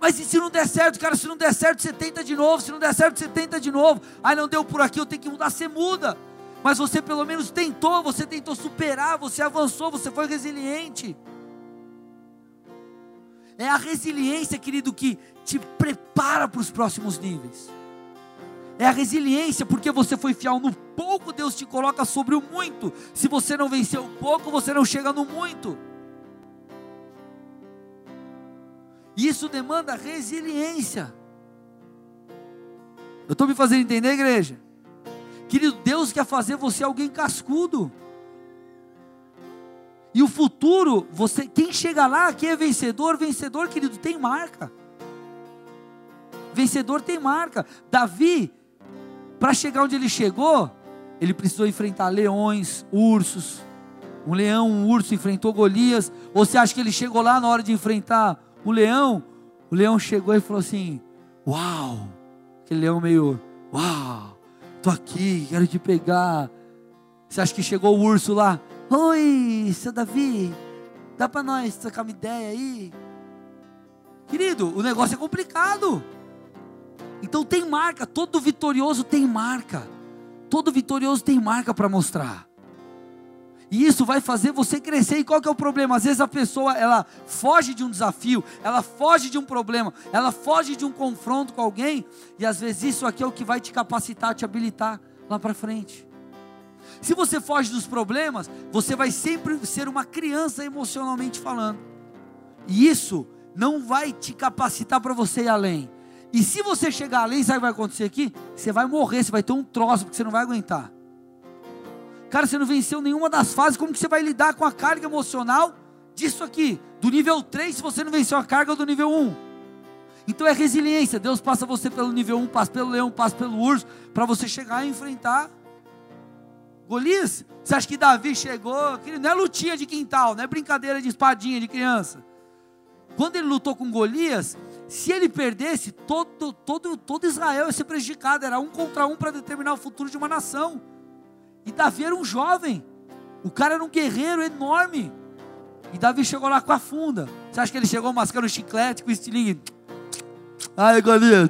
Mas e se não der certo, cara, se não der certo, você tenta de novo. Se não der certo, você tenta de novo. Aí não deu por aqui, eu tenho que mudar, você muda. Mas você pelo menos tentou, você tentou superar, você avançou, você foi resiliente. É a resiliência, querido, que te prepara para os próximos níveis. É a resiliência, porque você foi fiel no pouco, Deus te coloca sobre o muito. Se você não venceu o pouco, você não chega no muito. Isso demanda resiliência. Eu estou me fazendo entender, igreja? Querido, Deus quer fazer você alguém cascudo. E o futuro, você, quem chega lá, quem é vencedor, vencedor, querido, tem marca. Vencedor tem marca. Davi, para chegar onde ele chegou, ele precisou enfrentar leões, ursos. Um leão, um urso enfrentou Golias. Ou você acha que ele chegou lá na hora de enfrentar o leão? O leão chegou e falou assim: Uau! Aquele leão meio, Uau! Tô aqui, quero te pegar. Você acha que chegou o urso lá? Oi, seu Davi, dá para nós trocar uma ideia aí? Querido, o negócio é complicado. Então tem marca, todo vitorioso tem marca. Todo vitorioso tem marca para mostrar. E isso vai fazer você crescer. E qual que é o problema? Às vezes a pessoa, ela foge de um desafio, ela foge de um problema, ela foge de um confronto com alguém, e às vezes isso aqui é o que vai te capacitar, te habilitar lá para frente. Se você foge dos problemas, você vai sempre ser uma criança emocionalmente falando. E isso não vai te capacitar para você ir além. E se você chegar além, sabe o que vai acontecer aqui? Você vai morrer, você vai ter um troço, porque você não vai aguentar. Cara, você não venceu nenhuma das fases, como que você vai lidar com a carga emocional disso aqui? Do nível 3, se você não venceu a carga do nível 1. Então é resiliência. Deus passa você pelo nível 1, passa pelo leão, passa pelo urso, para você chegar e enfrentar Golias, você acha que Davi chegou? Não é lutinha de quintal, não é brincadeira de espadinha de criança. Quando ele lutou com Golias, se ele perdesse, todo, todo, todo Israel ia ser prejudicado. Era um contra um para determinar o futuro de uma nação. E Davi era um jovem. O cara era um guerreiro enorme. E Davi chegou lá com a funda. Você acha que ele chegou mascando chiclete com estilingue? Ai, Golias.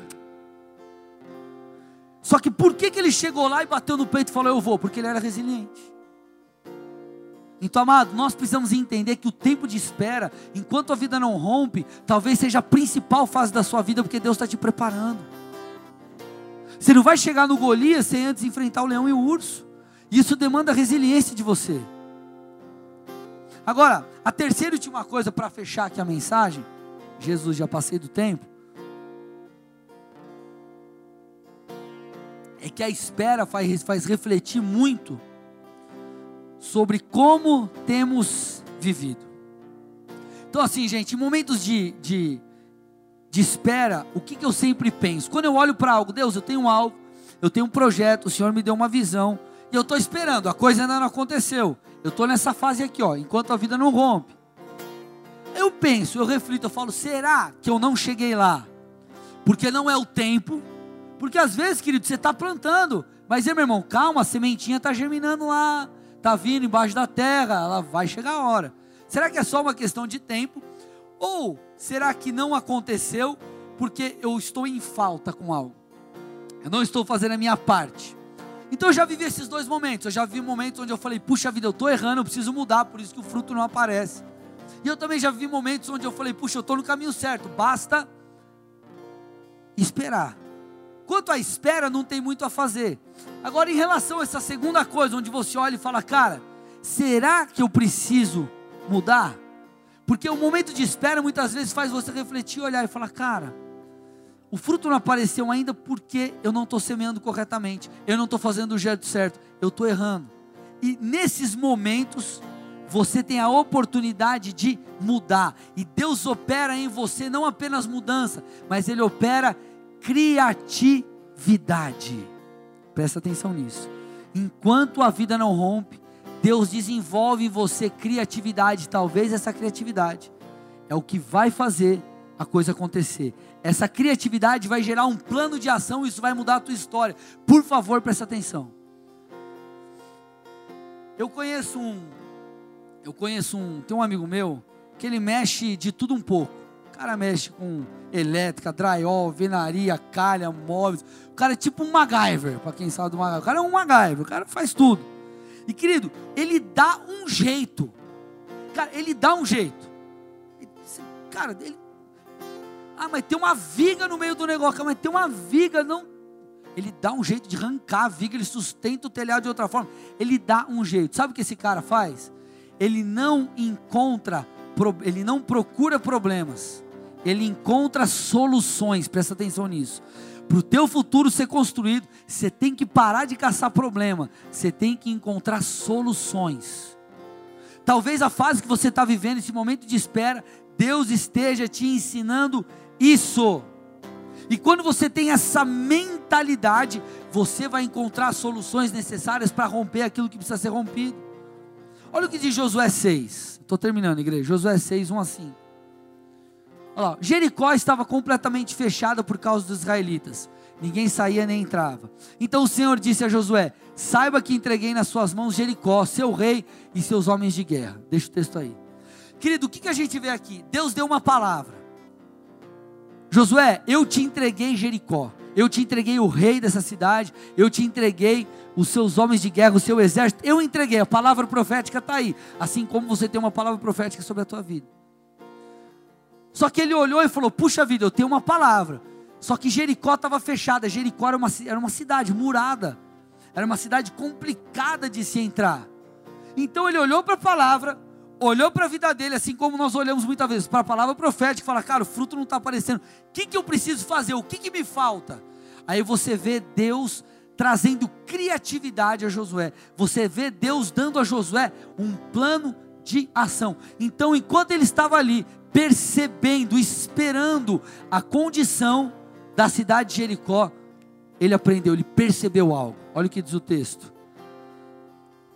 Só que por que, que ele chegou lá e bateu no peito e falou: Eu vou? Porque ele era resiliente. Então, amado, nós precisamos entender que o tempo de espera, enquanto a vida não rompe, talvez seja a principal fase da sua vida, porque Deus está te preparando. Você não vai chegar no Golias sem antes enfrentar o leão e o urso. Isso demanda resiliência de você. Agora, a terceira e última coisa para fechar aqui a mensagem, Jesus já passei do tempo, é que a espera faz, faz refletir muito sobre como temos vivido. Então, assim, gente, em momentos de, de, de espera, o que, que eu sempre penso? Quando eu olho para algo, Deus, eu tenho algo, eu tenho um projeto, o Senhor me deu uma visão, e eu estou esperando, a coisa ainda não aconteceu. Eu estou nessa fase aqui, ó, enquanto a vida não rompe. Eu penso, eu reflito, eu falo, será que eu não cheguei lá? Porque não é o tempo, porque às vezes, querido, você está plantando, mas, meu irmão, calma, a sementinha está germinando lá, está vindo embaixo da terra, ela vai chegar a hora. Será que é só uma questão de tempo? Ou será que não aconteceu porque eu estou em falta com algo? Eu não estou fazendo a minha parte. Então eu já vivi esses dois momentos. Eu já vi momentos onde eu falei, puxa vida, eu estou errando, eu preciso mudar, por isso que o fruto não aparece. E eu também já vi momentos onde eu falei, puxa, eu estou no caminho certo, basta esperar. Quanto à espera, não tem muito a fazer. Agora, em relação a essa segunda coisa, onde você olha e fala, cara, será que eu preciso mudar? Porque o momento de espera muitas vezes faz você refletir, olhar e falar, cara, o fruto não apareceu ainda porque eu não estou semeando corretamente, eu não estou fazendo o jeito certo, eu estou errando. E nesses momentos, você tem a oportunidade de mudar. E Deus opera em você não apenas mudança, mas Ele opera criatividade. Presta atenção nisso. Enquanto a vida não rompe, Deus desenvolve em você criatividade. Talvez essa criatividade é o que vai fazer a coisa acontecer. Essa criatividade vai gerar um plano de ação, isso vai mudar a tua história. Por favor, preste atenção. Eu conheço um, eu conheço um, tem um amigo meu que ele mexe de tudo um pouco. O cara mexe com elétrica, drywall, venaria, calha, móveis. O cara é tipo um MacGyver, para quem sabe do MacGyver. O cara é um MacGyver, o cara faz tudo. E querido, ele dá um jeito. Cara, ele dá um jeito. Cara, ele. Ah, mas tem uma viga no meio do negócio. Mas tem uma viga, não. Ele dá um jeito de arrancar a viga, ele sustenta o telhado de outra forma. Ele dá um jeito. Sabe o que esse cara faz? Ele não encontra, ele não procura problemas. Ele encontra soluções. Presta atenção nisso. Para o teu futuro ser construído, você tem que parar de caçar problema. Você tem que encontrar soluções. Talvez a fase que você está vivendo, esse momento de espera, Deus esteja te ensinando isso. E quando você tem essa mentalidade, você vai encontrar soluções necessárias para romper aquilo que precisa ser rompido. Olha o que diz Josué 6. Estou terminando, igreja. Josué 6, 1 a 5. Olha lá, Jericó estava completamente fechada por causa dos israelitas. Ninguém saía nem entrava. Então o Senhor disse a Josué: Saiba que entreguei nas suas mãos Jericó, seu rei e seus homens de guerra. Deixa o texto aí. Querido, o que, que a gente vê aqui? Deus deu uma palavra. Josué, eu te entreguei Jericó. Eu te entreguei o rei dessa cidade. Eu te entreguei os seus homens de guerra, o seu exército. Eu entreguei. A palavra profética está aí. Assim como você tem uma palavra profética sobre a tua vida. Só que ele olhou e falou: Puxa vida, eu tenho uma palavra. Só que Jericó estava fechada. Jericó era uma, era uma cidade murada. Era uma cidade complicada de se entrar. Então ele olhou para a palavra, olhou para a vida dele, assim como nós olhamos muitas vezes para a palavra profética e fala: Cara, o fruto não está aparecendo. O que, que eu preciso fazer? O que, que me falta? Aí você vê Deus trazendo criatividade a Josué. Você vê Deus dando a Josué um plano de ação. Então, enquanto ele estava ali, percebendo, esperando a condição da cidade de Jericó, ele aprendeu, ele percebeu algo. Olha o que diz o texto.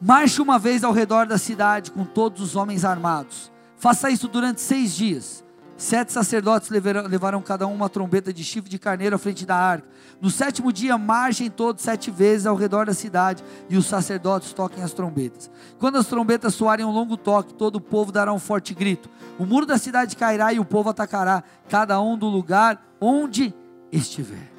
Marche uma vez ao redor da cidade com todos os homens armados. Faça isso durante seis dias. Sete sacerdotes levaram, levaram, cada um uma trombeta de chifre de carneiro à frente da arca. No sétimo dia, marchem todos sete vezes ao redor da cidade, e os sacerdotes toquem as trombetas. Quando as trombetas soarem um longo toque, todo o povo dará um forte grito. O muro da cidade cairá e o povo atacará, cada um do lugar onde estiver.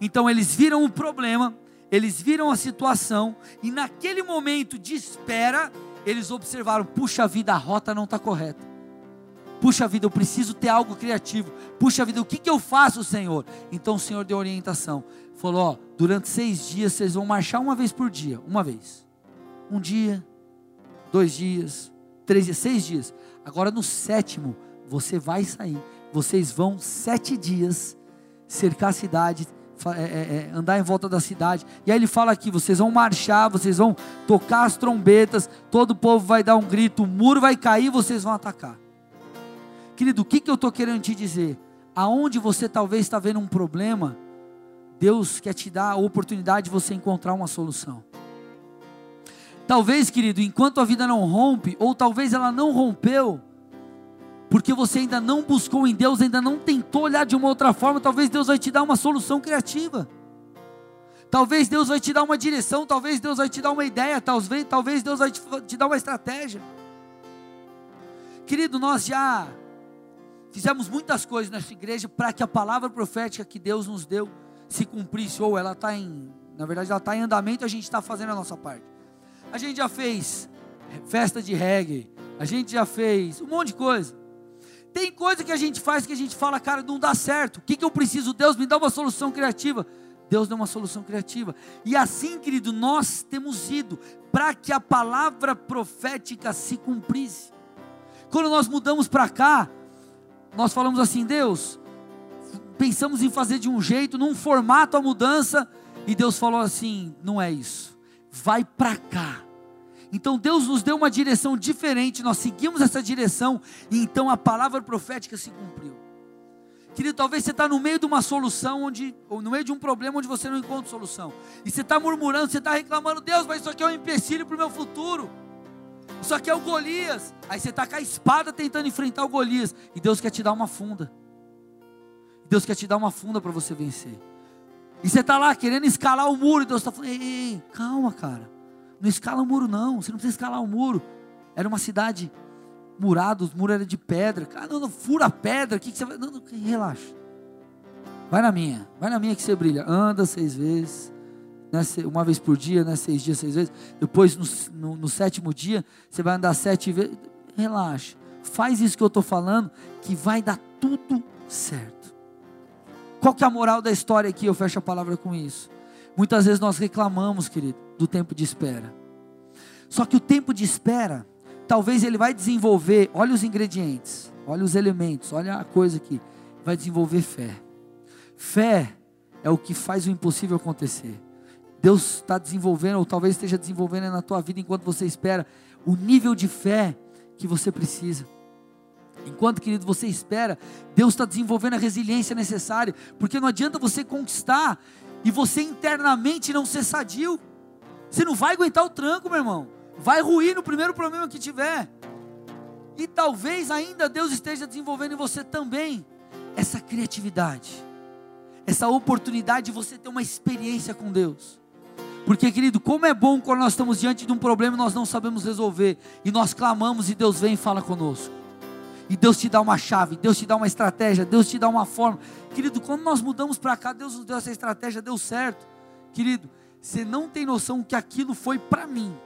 Então eles viram o problema, eles viram a situação, e naquele momento de espera, eles observaram: puxa vida, a rota não está correta Puxa vida, eu preciso ter algo criativo. Puxa vida, o que, que eu faço, Senhor? Então o Senhor deu orientação. Falou: ó, durante seis dias vocês vão marchar uma vez por dia. Uma vez. Um dia, dois dias, três dias, seis dias. Agora no sétimo, você vai sair. Vocês vão sete dias cercar a cidade. É, é, é, andar em volta da cidade, e aí ele fala aqui: vocês vão marchar, vocês vão tocar as trombetas, todo o povo vai dar um grito, o muro vai cair, vocês vão atacar. Querido, o que, que eu estou querendo te dizer? Aonde você talvez está vendo um problema, Deus quer te dar a oportunidade de você encontrar uma solução. Talvez, querido, enquanto a vida não rompe, ou talvez ela não rompeu, porque você ainda não buscou em Deus, ainda não tentou olhar de uma outra forma, talvez Deus vai te dar uma solução criativa. Talvez Deus vai te dar uma direção, talvez Deus vai te dar uma ideia, talvez, talvez Deus vai te, dar uma estratégia. Querido, nós já Fizemos muitas coisas nessa igreja para que a palavra profética que Deus nos deu se cumprisse, ou ela está em, na verdade, ela está em andamento, a gente está fazendo a nossa parte. A gente já fez festa de reggae, a gente já fez um monte de coisa. Tem coisa que a gente faz que a gente fala, cara, não dá certo. O que, que eu preciso? Deus me dá uma solução criativa. Deus deu uma solução criativa. E assim, querido, nós temos ido para que a palavra profética se cumprisse. Quando nós mudamos para cá, nós falamos assim: Deus, pensamos em fazer de um jeito, num formato a mudança, e Deus falou assim: não é isso, vai para cá. Então Deus nos deu uma direção diferente, nós seguimos essa direção, e então a palavra profética se cumpriu. Querido, talvez você está no meio de uma solução, onde, ou no meio de um problema onde você não encontra solução. E você está murmurando, você está reclamando, Deus, mas isso aqui é um empecilho para o meu futuro. Isso aqui é o Golias. Aí você está com a espada tentando enfrentar o Golias. E Deus quer te dar uma funda. Deus quer te dar uma funda para você vencer. E você está lá querendo escalar o muro. E Deus está falando: ei, ei, calma, cara. Não escala o muro, não. Você não precisa escalar o muro. Era uma cidade murada, os muros eram de pedra. Cara, não, não fura a pedra. Que, que você vai. Não, não, relaxa. Vai na minha. Vai na minha que você brilha. Anda seis vezes. Né, uma vez por dia, né, seis dias, seis vezes. Depois, no, no, no sétimo dia, você vai andar sete vezes. Relaxa. Faz isso que eu estou falando, que vai dar tudo certo. Qual que é a moral da história aqui? Eu fecho a palavra com isso. Muitas vezes nós reclamamos, querido, do tempo de espera. Só que o tempo de espera, talvez ele vai desenvolver, olha os ingredientes, olha os elementos, olha a coisa aqui, vai desenvolver fé. Fé é o que faz o impossível acontecer. Deus está desenvolvendo, ou talvez esteja desenvolvendo na tua vida enquanto você espera, o nível de fé que você precisa. Enquanto, querido, você espera, Deus está desenvolvendo a resiliência necessária, porque não adianta você conquistar e você internamente não ser sadio. Você não vai aguentar o tranco, meu irmão. Vai ruir no primeiro problema que tiver. E talvez ainda Deus esteja desenvolvendo em você também essa criatividade, essa oportunidade de você ter uma experiência com Deus. Porque, querido, como é bom quando nós estamos diante de um problema e nós não sabemos resolver, e nós clamamos e Deus vem e fala conosco. E Deus te dá uma chave, Deus te dá uma estratégia, Deus te dá uma forma. Querido, quando nós mudamos para cá, Deus nos deu essa estratégia, deu certo. Querido, você não tem noção que aquilo foi para mim.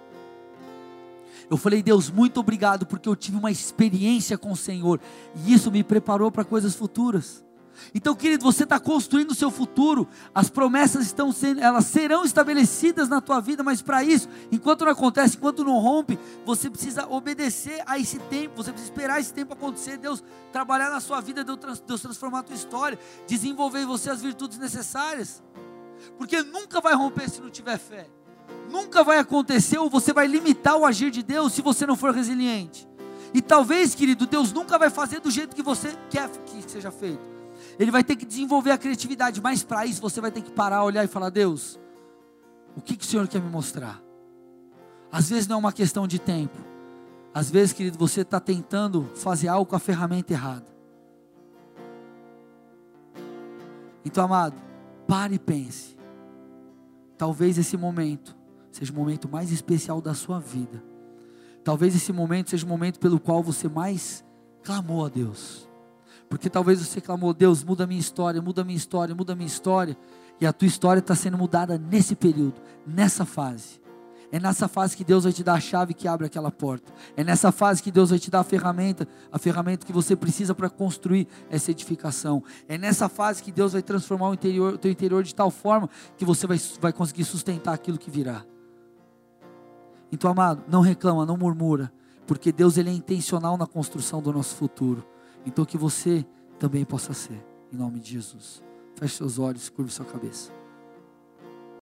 Eu falei, Deus, muito obrigado, porque eu tive uma experiência com o Senhor, e isso me preparou para coisas futuras. Então, querido, você está construindo o seu futuro, as promessas estão sendo, elas serão estabelecidas na tua vida, mas para isso, enquanto não acontece, enquanto não rompe, você precisa obedecer a esse tempo, você precisa esperar esse tempo acontecer, Deus trabalhar na sua vida, Deus transformar a tua história, desenvolver em você as virtudes necessárias, porque nunca vai romper se não tiver fé, nunca vai acontecer, ou você vai limitar o agir de Deus se você não for resiliente. E talvez, querido, Deus nunca vai fazer do jeito que você quer que seja feito. Ele vai ter que desenvolver a criatividade, mas para isso você vai ter que parar, olhar e falar: Deus, o que, que o Senhor quer me mostrar? Às vezes não é uma questão de tempo, às vezes, querido, você está tentando fazer algo com a ferramenta errada. Então, amado, pare e pense. Talvez esse momento seja o momento mais especial da sua vida. Talvez esse momento seja o momento pelo qual você mais clamou a Deus. Porque talvez você clamou, Deus, muda minha história, muda minha história, muda minha história. E a tua história está sendo mudada nesse período, nessa fase. É nessa fase que Deus vai te dar a chave que abre aquela porta. É nessa fase que Deus vai te dar a ferramenta, a ferramenta que você precisa para construir essa edificação. É nessa fase que Deus vai transformar o, interior, o teu interior de tal forma que você vai, vai conseguir sustentar aquilo que virá. Então, amado, não reclama, não murmura, porque Deus ele é intencional na construção do nosso futuro. Então que você também possa ser, em nome de Jesus. Feche seus olhos, curve sua cabeça.